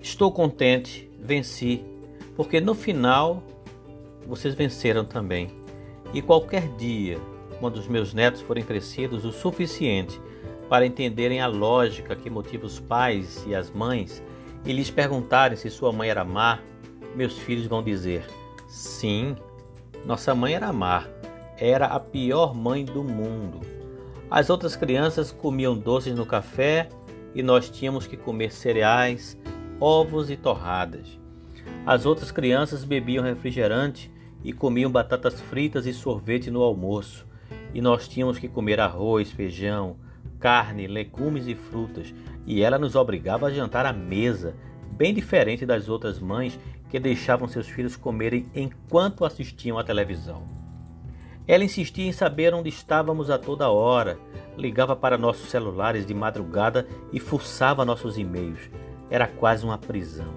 Estou contente, venci, porque no final vocês venceram também. E qualquer dia, quando os meus netos forem crescidos o suficiente para entenderem a lógica que motiva os pais e as mães e lhes perguntarem se sua mãe era má, meus filhos vão dizer: sim, nossa mãe era má, era a pior mãe do mundo. As outras crianças comiam doces no café e nós tínhamos que comer cereais, ovos e torradas. As outras crianças bebiam refrigerante e comiam batatas fritas e sorvete no almoço, e nós tínhamos que comer arroz, feijão, carne, legumes e frutas, e ela nos obrigava a jantar à mesa, bem diferente das outras mães que deixavam seus filhos comerem enquanto assistiam à televisão. Ela insistia em saber onde estávamos a toda hora, ligava para nossos celulares de madrugada e fuçava nossos e-mails. Era quase uma prisão.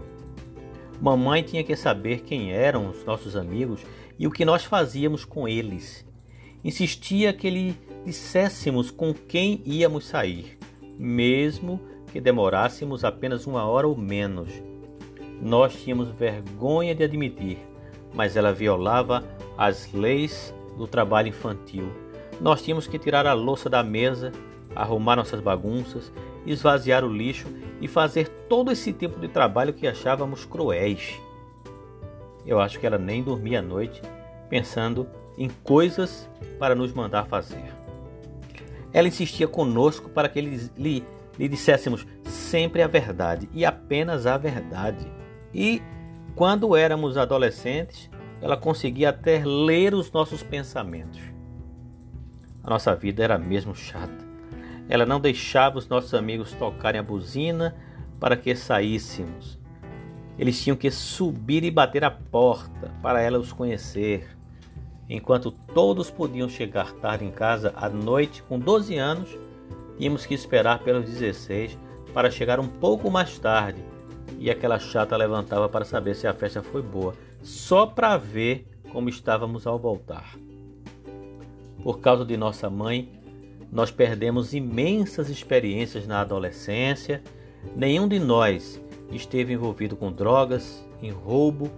Mamãe tinha que saber quem eram os nossos amigos e o que nós fazíamos com eles. Insistia que lhe disséssemos com quem íamos sair, mesmo que demorássemos apenas uma hora ou menos. Nós tínhamos vergonha de admitir, mas ela violava as leis do trabalho infantil. Nós tínhamos que tirar a louça da mesa, arrumar nossas bagunças, esvaziar o lixo e fazer todo esse tipo de trabalho que achávamos cruéis. Eu acho que ela nem dormia à noite pensando em coisas para nos mandar fazer. Ela insistia conosco para que lhe, lhe, lhe disséssemos sempre a verdade e apenas a verdade. E quando éramos adolescentes, ela conseguia até ler os nossos pensamentos. A nossa vida era mesmo chata. Ela não deixava os nossos amigos tocarem a buzina para que saíssemos. Eles tinham que subir e bater a porta para ela os conhecer. Enquanto todos podiam chegar tarde em casa à noite com 12 anos, tínhamos que esperar pelos 16 para chegar um pouco mais tarde. E aquela chata levantava para saber se a festa foi boa, só para ver como estávamos ao voltar. Por causa de nossa mãe, nós perdemos imensas experiências na adolescência. Nenhum de nós esteve envolvido com drogas, em roubo,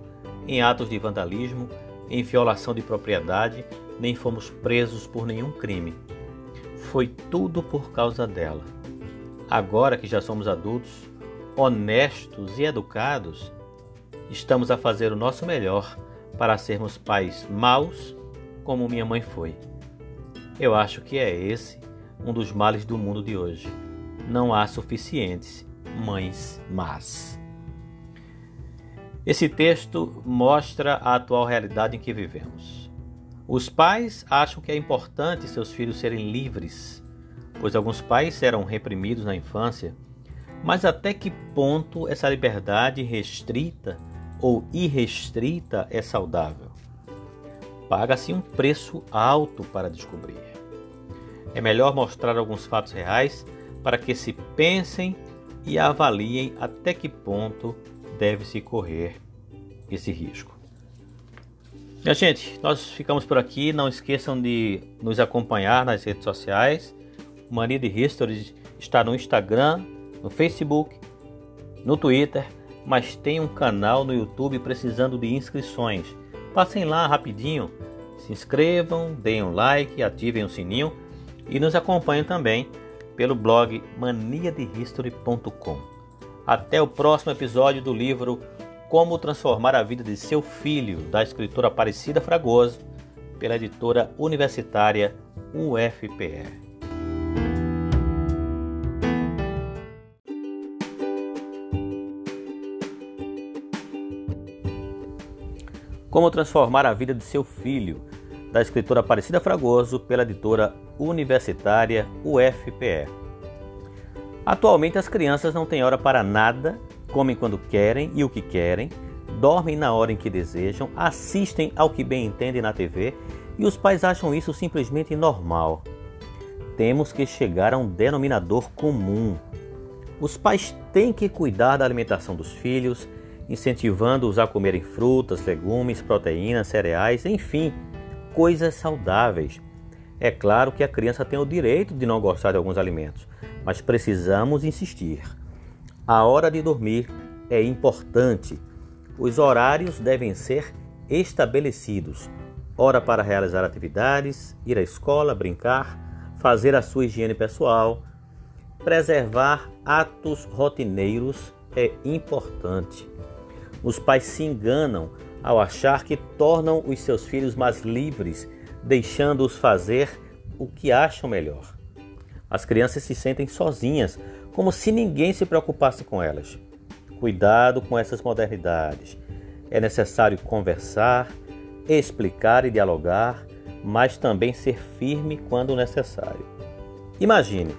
em atos de vandalismo, em violação de propriedade, nem fomos presos por nenhum crime. Foi tudo por causa dela. Agora que já somos adultos, honestos e educados, estamos a fazer o nosso melhor para sermos pais maus como minha mãe foi. Eu acho que é esse um dos males do mundo de hoje. Não há suficientes mães más. Esse texto mostra a atual realidade em que vivemos. Os pais acham que é importante seus filhos serem livres, pois alguns pais eram reprimidos na infância. Mas até que ponto essa liberdade restrita ou irrestrita é saudável? Paga-se um preço alto para descobrir. É melhor mostrar alguns fatos reais para que se pensem e avaliem até que ponto deve-se correr esse risco. Minha gente, nós ficamos por aqui. Não esqueçam de nos acompanhar nas redes sociais. Mania de History está no Instagram, no Facebook, no Twitter, mas tem um canal no YouTube precisando de inscrições. Passem lá rapidinho, se inscrevam, deem um like, ativem o sininho e nos acompanhem também pelo blog maniadehistory.com. Até o próximo episódio do livro Como Transformar a Vida de Seu Filho, da escritora Aparecida Fragoso, pela editora universitária UFPE. Como Transformar a Vida de Seu Filho, da escritora Aparecida Fragoso, pela editora universitária UFPE. Atualmente as crianças não têm hora para nada, comem quando querem e o que querem, dormem na hora em que desejam, assistem ao que bem entendem na TV e os pais acham isso simplesmente normal. Temos que chegar a um denominador comum. Os pais têm que cuidar da alimentação dos filhos, incentivando-os a comerem frutas, legumes, proteínas, cereais, enfim, coisas saudáveis. É claro que a criança tem o direito de não gostar de alguns alimentos, mas precisamos insistir. A hora de dormir é importante. Os horários devem ser estabelecidos. Hora para realizar atividades, ir à escola, brincar, fazer a sua higiene pessoal. Preservar atos rotineiros é importante. Os pais se enganam ao achar que tornam os seus filhos mais livres, deixando-os fazer o que acham melhor. As crianças se sentem sozinhas, como se ninguém se preocupasse com elas. Cuidado com essas modernidades. É necessário conversar, explicar e dialogar, mas também ser firme quando necessário. Imagine,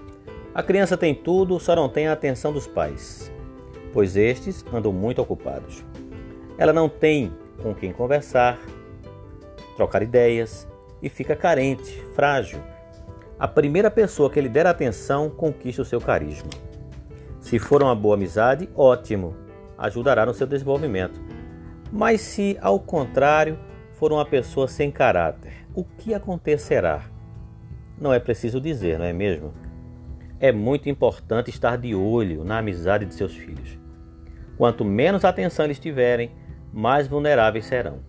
a criança tem tudo, só não tem a atenção dos pais, pois estes andam muito ocupados. Ela não tem com quem conversar, trocar ideias e fica carente, frágil. A primeira pessoa que lhe der atenção conquista o seu carisma. Se for uma boa amizade, ótimo, ajudará no seu desenvolvimento. Mas se, ao contrário, for uma pessoa sem caráter, o que acontecerá? Não é preciso dizer, não é mesmo? É muito importante estar de olho na amizade de seus filhos. Quanto menos atenção eles tiverem, mais vulneráveis serão.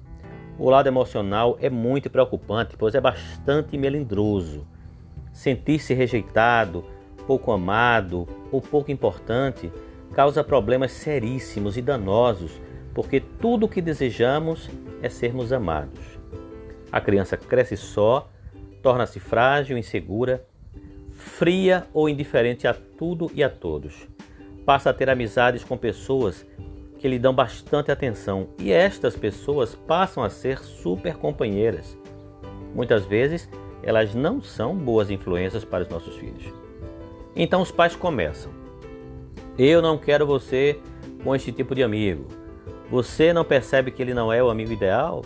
O lado emocional é muito preocupante, pois é bastante melindroso. Sentir-se rejeitado, pouco amado ou pouco importante causa problemas seríssimos e danosos, porque tudo o que desejamos é sermos amados. A criança cresce só, torna-se frágil, insegura, fria ou indiferente a tudo e a todos. Passa a ter amizades com pessoas que lhe dão bastante atenção e estas pessoas passam a ser super companheiras. Muitas vezes elas não são boas influências para os nossos filhos. Então os pais começam: Eu não quero você com este tipo de amigo. Você não percebe que ele não é o amigo ideal?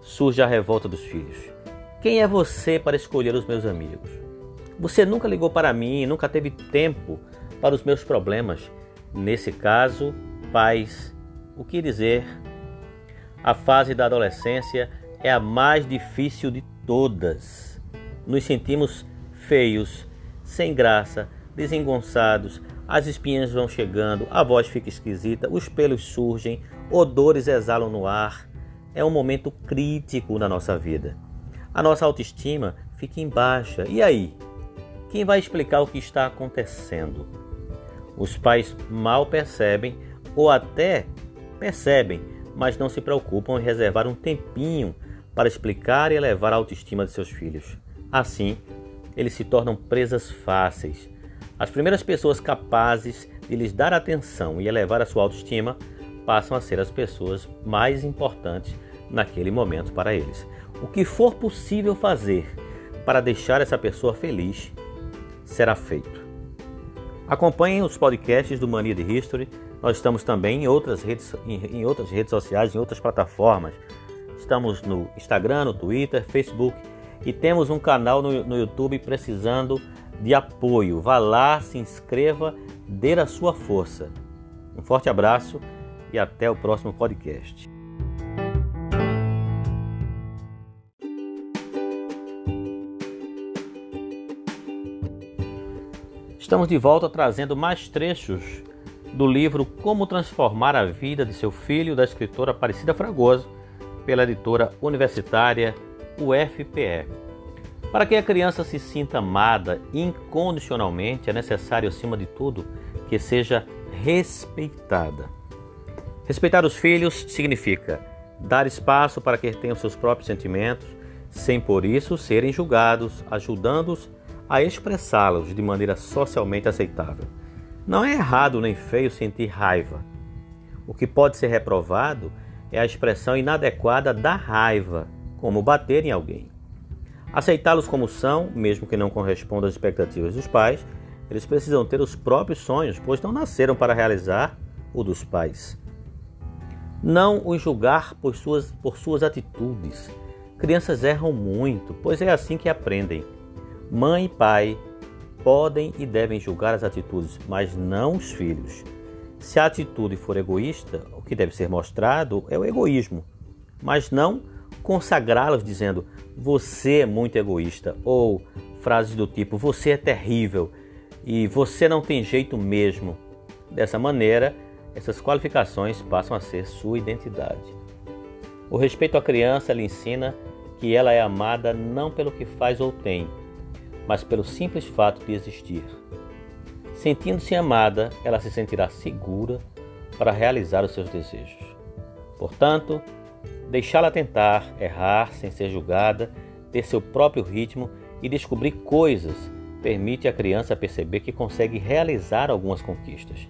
Surge a revolta dos filhos. Quem é você para escolher os meus amigos? Você nunca ligou para mim, nunca teve tempo para os meus problemas. Nesse caso, pais, o que dizer? A fase da adolescência é a mais difícil de todas. Nos sentimos feios, sem graça, desengonçados, as espinhas vão chegando, a voz fica esquisita, os pelos surgem, odores exalam no ar. É um momento crítico na nossa vida. A nossa autoestima fica em baixa. E aí? Quem vai explicar o que está acontecendo? Os pais mal percebem ou até percebem, mas não se preocupam em reservar um tempinho para explicar e elevar a autoestima de seus filhos. Assim, eles se tornam presas fáceis. As primeiras pessoas capazes de lhes dar atenção e elevar a sua autoestima passam a ser as pessoas mais importantes naquele momento para eles. O que for possível fazer para deixar essa pessoa feliz será feito. Acompanhem os podcasts do Mania de History nós estamos também em outras redes, em, outras redes sociais, em outras plataformas. Estamos no Instagram, no Twitter, Facebook e temos um canal no, no YouTube precisando de apoio. Vá lá, se inscreva, dê a sua força. Um forte abraço e até o próximo podcast. Estamos de volta trazendo mais trechos do livro Como Transformar a Vida de Seu Filho, da escritora Aparecida Fragoso, pela editora universitária UFPE. Para que a criança se sinta amada incondicionalmente, é necessário, acima de tudo, que seja respeitada. Respeitar os filhos significa dar espaço para que tenham seus próprios sentimentos, sem por isso serem julgados, ajudando-os a expressá-los de maneira socialmente aceitável. Não é errado nem feio sentir raiva. O que pode ser reprovado é a expressão inadequada da raiva, como bater em alguém. Aceitá-los como são, mesmo que não correspondam às expectativas dos pais, eles precisam ter os próprios sonhos, pois não nasceram para realizar o dos pais. Não os julgar por suas, por suas atitudes. Crianças erram muito, pois é assim que aprendem. Mãe e pai podem e devem julgar as atitudes, mas não os filhos. Se a atitude for egoísta, o que deve ser mostrado é o egoísmo, mas não consagrá-los dizendo você é muito egoísta ou frases do tipo você é terrível e você não tem jeito mesmo. Dessa maneira, essas qualificações passam a ser sua identidade. O respeito à criança lhe ensina que ela é amada não pelo que faz ou tem, mas pelo simples fato de existir. Sentindo-se amada, ela se sentirá segura para realizar os seus desejos. Portanto, deixá-la tentar, errar sem ser julgada, ter seu próprio ritmo e descobrir coisas permite à criança perceber que consegue realizar algumas conquistas.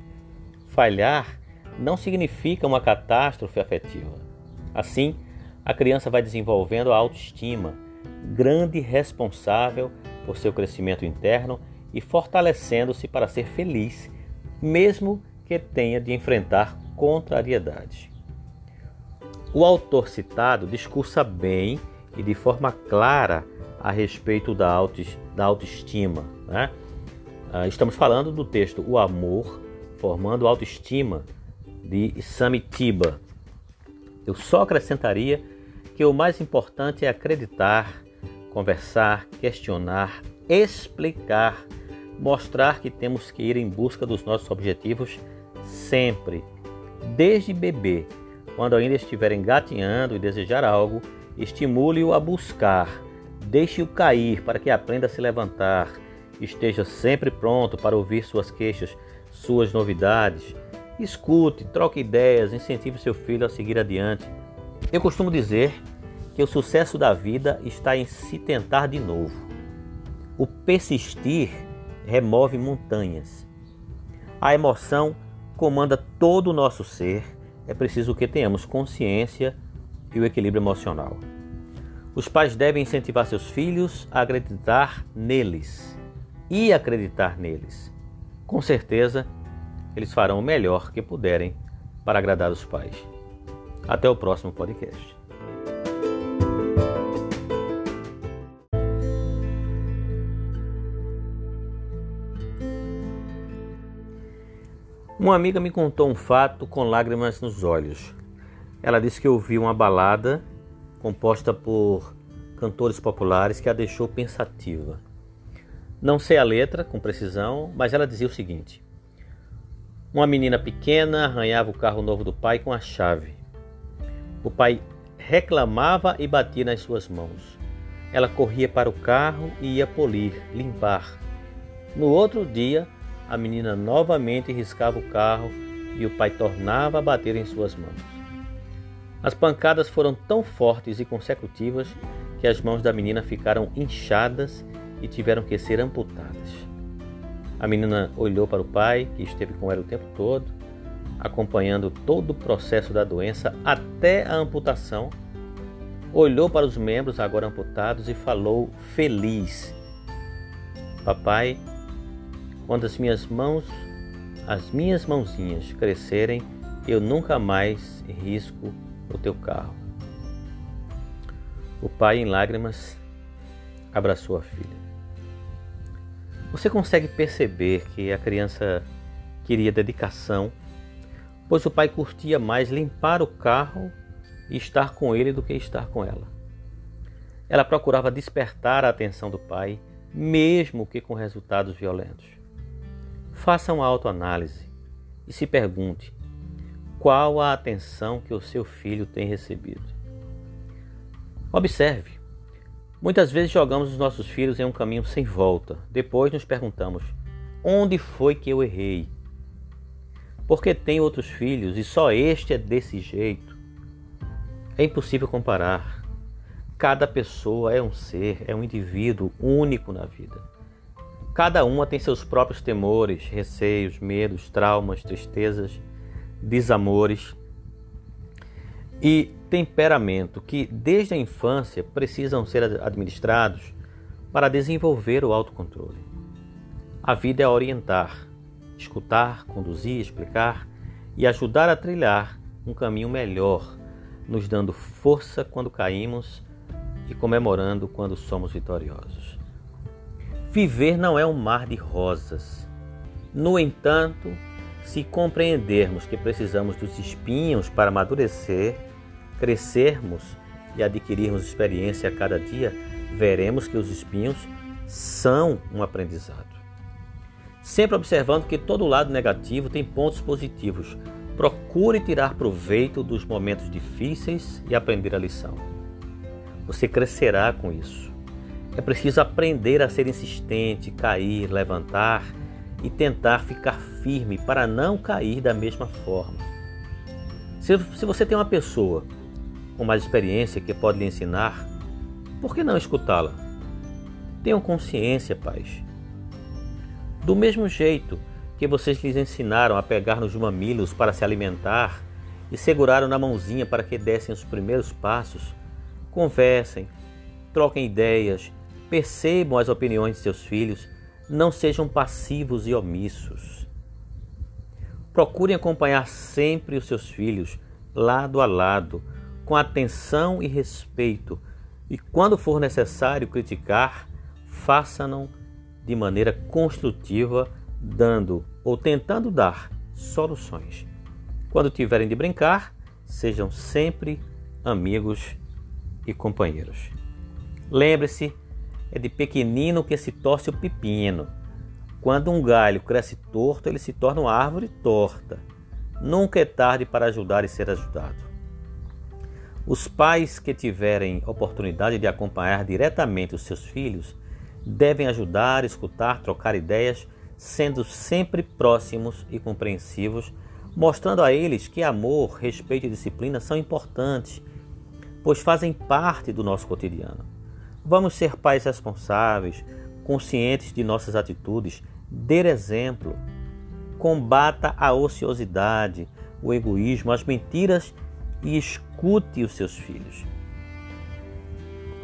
Falhar não significa uma catástrofe afetiva. Assim, a criança vai desenvolvendo a autoestima, grande responsável por seu crescimento interno e fortalecendo-se para ser feliz, mesmo que tenha de enfrentar contrariedades. O autor citado discursa bem e de forma clara a respeito da, autoestima. Né? Ah, estamos falando do texto O Amor Formando Autoestima, de Samitiba. Eu só acrescentaria que o mais importante é acreditar, conversar, questionar, explicar, mostrar que temos que ir em busca dos nossos objetivos sempre, desde bebê, quando ainda estiver engatinhando e desejar algo, estimule-o a buscar, deixe-o cair para que aprenda a se levantar, esteja sempre pronto para ouvir suas queixas, suas novidades. Escute, troque ideias, incentive seu filho a seguir adiante. Eu costumo dizer que o sucesso da vida está em se tentar de novo. O persistir remove montanhas. A emoção comanda todo o nosso ser. É preciso que tenhamos consciência e o equilíbrio emocional. Os pais devem incentivar seus filhos a acreditar neles e acreditar neles. Com certeza, eles farão o melhor que puderem para agradar os pais. Até o próximo podcast. Uma amiga me contou um fato com lágrimas nos olhos. Ela disse que ouviu uma balada composta por cantores populares que a deixou pensativa. Não sei a letra com precisão, mas ela dizia o seguinte: Uma menina pequena arranhava o carro novo do pai com a chave. O pai reclamava e batia nas suas mãos. Ela corria para o carro e ia polir, limpar. No outro dia, a menina novamente riscava o carro e o pai tornava a bater em suas mãos. As pancadas foram tão fortes e consecutivas que as mãos da menina ficaram inchadas e tiveram que ser amputadas. A menina olhou para o pai, que esteve com ela o tempo todo, acompanhando todo o processo da doença até a amputação. Olhou para os membros agora amputados e falou feliz: Papai, quando as minhas mãos, as minhas mãozinhas crescerem, eu nunca mais risco o teu carro. O pai, em lágrimas, abraçou a filha. Você consegue perceber que a criança queria dedicação, pois o pai curtia mais limpar o carro e estar com ele do que estar com ela. Ela procurava despertar a atenção do pai, mesmo que com resultados violentos. Faça uma autoanálise e se pergunte qual a atenção que o seu filho tem recebido. Observe. Muitas vezes jogamos os nossos filhos em um caminho sem volta. Depois nos perguntamos: onde foi que eu errei? Porque tenho outros filhos e só este é desse jeito? É impossível comparar. Cada pessoa é um ser, é um indivíduo único na vida. Cada uma tem seus próprios temores, receios, medos, traumas, tristezas, desamores e temperamento que desde a infância precisam ser administrados para desenvolver o autocontrole. A vida é orientar, escutar, conduzir, explicar e ajudar a trilhar um caminho melhor, nos dando força quando caímos e comemorando quando somos vitoriosos. Viver não é um mar de rosas. No entanto, se compreendermos que precisamos dos espinhos para amadurecer, crescermos e adquirirmos experiência a cada dia, veremos que os espinhos são um aprendizado. Sempre observando que todo lado negativo tem pontos positivos, Procure tirar proveito dos momentos difíceis e aprender a lição. Você crescerá com isso. É preciso aprender a ser insistente, cair, levantar e tentar ficar firme para não cair da mesma forma. Se, se você tem uma pessoa com mais experiência que pode lhe ensinar, por que não escutá-la? Tenham consciência, pais. Do mesmo jeito que vocês lhes ensinaram a pegar nos mamilos para se alimentar e seguraram na mãozinha para que dessem os primeiros passos, conversem, troquem ideias, percebam as opiniões de seus filhos, não sejam passivos e omissos. Procurem acompanhar sempre os seus filhos, lado a lado, com atenção e respeito, e quando for necessário criticar, façam-no de maneira construtiva dando ou tentando dar soluções. Quando tiverem de brincar, sejam sempre amigos e companheiros. Lembre-se, é de pequenino que se torce o pepino. Quando um galho cresce torto, ele se torna uma árvore torta. Nunca é tarde para ajudar e ser ajudado. Os pais que tiverem oportunidade de acompanhar diretamente os seus filhos devem ajudar, escutar, trocar ideias sendo sempre próximos e compreensivos, mostrando a eles que amor, respeito e disciplina são importantes, pois fazem parte do nosso cotidiano. Vamos ser pais responsáveis, conscientes de nossas atitudes, dê exemplo, combata a ociosidade, o egoísmo, as mentiras e escute os seus filhos.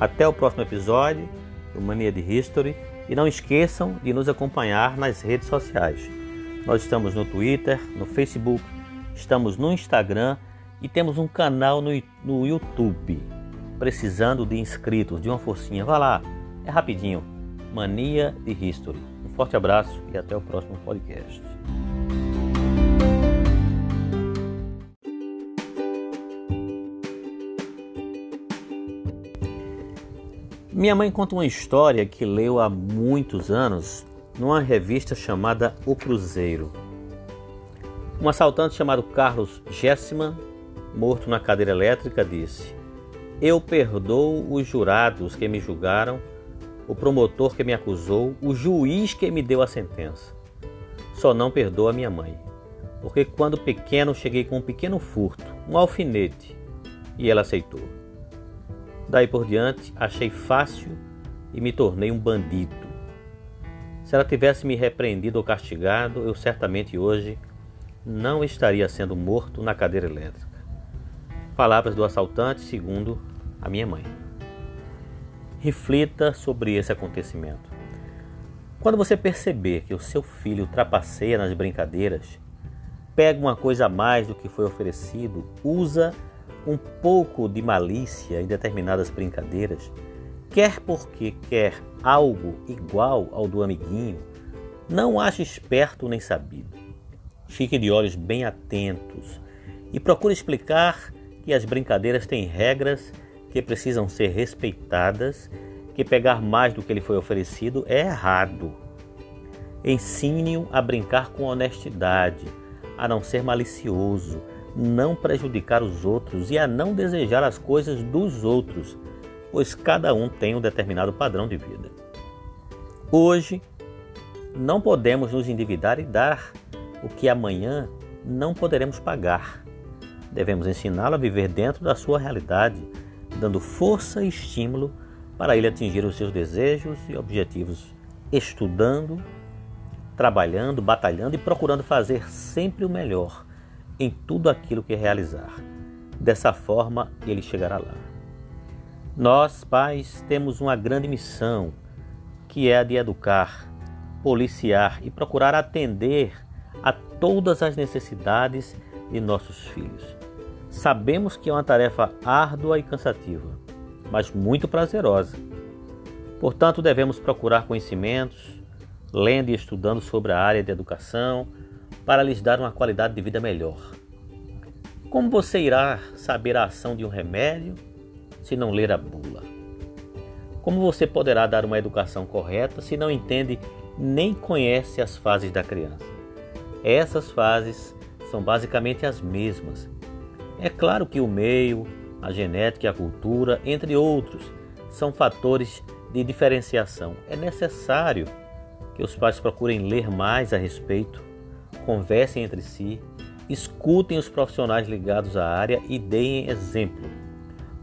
Até o próximo episódio do Mania de History e não esqueçam de nos acompanhar nas redes sociais. Nós estamos no Twitter, no Facebook, estamos no Instagram e temos um canal no, no YouTube. Precisando de inscritos, de uma forcinha, vá lá, é rapidinho. Mania de History. Um forte abraço e até o próximo podcast. Minha mãe conta uma história que leu há muitos anos numa revista chamada O Cruzeiro. Um assaltante chamado Carlos Gessman, morto na cadeira elétrica, disse: Eu perdoo os jurados que me julgaram, o promotor que me acusou, o juiz que me deu a sentença. Só não perdoo a minha mãe, porque quando pequeno cheguei com um pequeno furto, um alfinete, e ela aceitou. Daí por diante, achei fácil e me tornei um bandido. Se ela tivesse me repreendido ou castigado, eu certamente hoje não estaria sendo morto na cadeira elétrica. Palavras do assaltante, segundo a minha mãe. Reflita sobre esse acontecimento. Quando você perceber que o seu filho trapaceia nas brincadeiras, pega uma coisa a mais do que foi oferecido, usa um pouco de malícia em determinadas brincadeiras, quer porque quer algo igual ao do amiguinho, não ache esperto nem sabido. Fique de olhos bem atentos e procure explicar que as brincadeiras têm regras que precisam ser respeitadas, que pegar mais do que lhe foi oferecido é errado. Ensine-o a brincar com honestidade, a não ser malicioso, não prejudicar os outros e a não desejar as coisas dos outros, pois cada um tem um determinado padrão de vida. Hoje, não podemos nos endividar e dar o que amanhã não poderemos pagar. Devemos ensiná-lo a viver dentro da sua realidade, dando força e estímulo para ele atingir os seus desejos e objetivos, estudando, trabalhando, batalhando e procurando fazer sempre o melhor em tudo aquilo que realizar. Dessa forma, ele chegará lá. Nós, pais, temos uma grande missão, que é a de educar, policiar e procurar atender a todas as necessidades de nossos filhos. Sabemos que é uma tarefa árdua e cansativa, mas muito prazerosa. Portanto, devemos procurar conhecimentos, lendo e estudando sobre a área de educação, para lhes dar uma qualidade de vida melhor. Como você irá saber a ação de um remédio se não ler a bula? Como você poderá dar uma educação correta se não entende nem conhece as fases da criança? Essas fases são basicamente as mesmas. É claro que o meio, a genética e a cultura, entre outros, são fatores de diferenciação. É necessário que os pais procurem ler mais a respeito, conversem entre si, escutem os profissionais ligados à área e deem exemplo,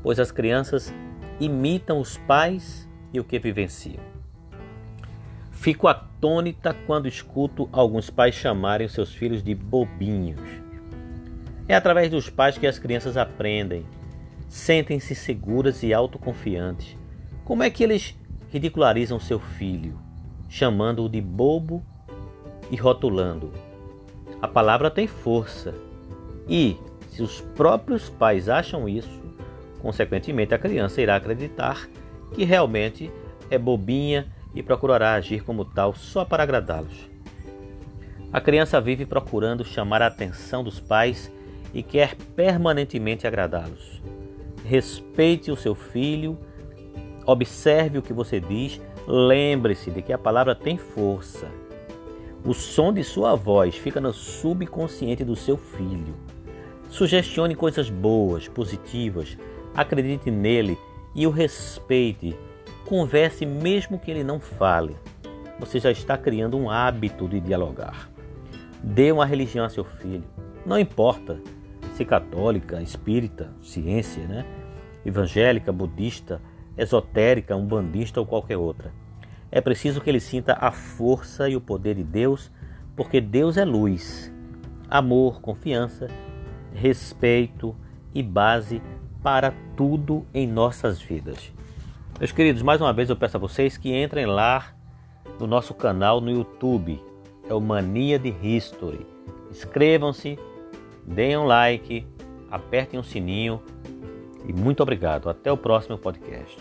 pois as crianças imitam os pais e o que vivenciam. Fico atônita quando escuto alguns pais chamarem seus filhos de bobinhos. É através dos pais que as crianças aprendem, sentem-se seguras e autoconfiantes. Como é que eles ridicularizam seu filho, chamando-o de bobo e rotulando? A palavra tem força. E, se os próprios pais acham isso, consequentemente a criança irá acreditar que realmente é bobinha e procurará agir como tal só para agradá-los. A criança vive procurando chamar a atenção dos pais e quer permanentemente agradá-los. Respeite o seu filho, observe o que você diz, lembre-se de que a palavra tem força. O som de sua voz fica no subconsciente do seu filho. Sugestione coisas boas, positivas, acredite nele e o respeite Converse mesmo que ele não fale. Você já está criando um hábito de dialogar. Dê uma religião a seu filho. Não importa se católica, espírita, ciência, né? evangélica, budista, esotérica, umbandista ou qualquer outra. É preciso que ele sinta a força e o poder de Deus, porque Deus é luz, amor, confiança, respeito e base para tudo em nossas vidas. Meus queridos, mais uma vez eu peço a vocês que entrem lá no nosso canal no YouTube, é o Mania de History. Inscrevam-se, deem um like, apertem o sininho e muito obrigado. Até o próximo podcast.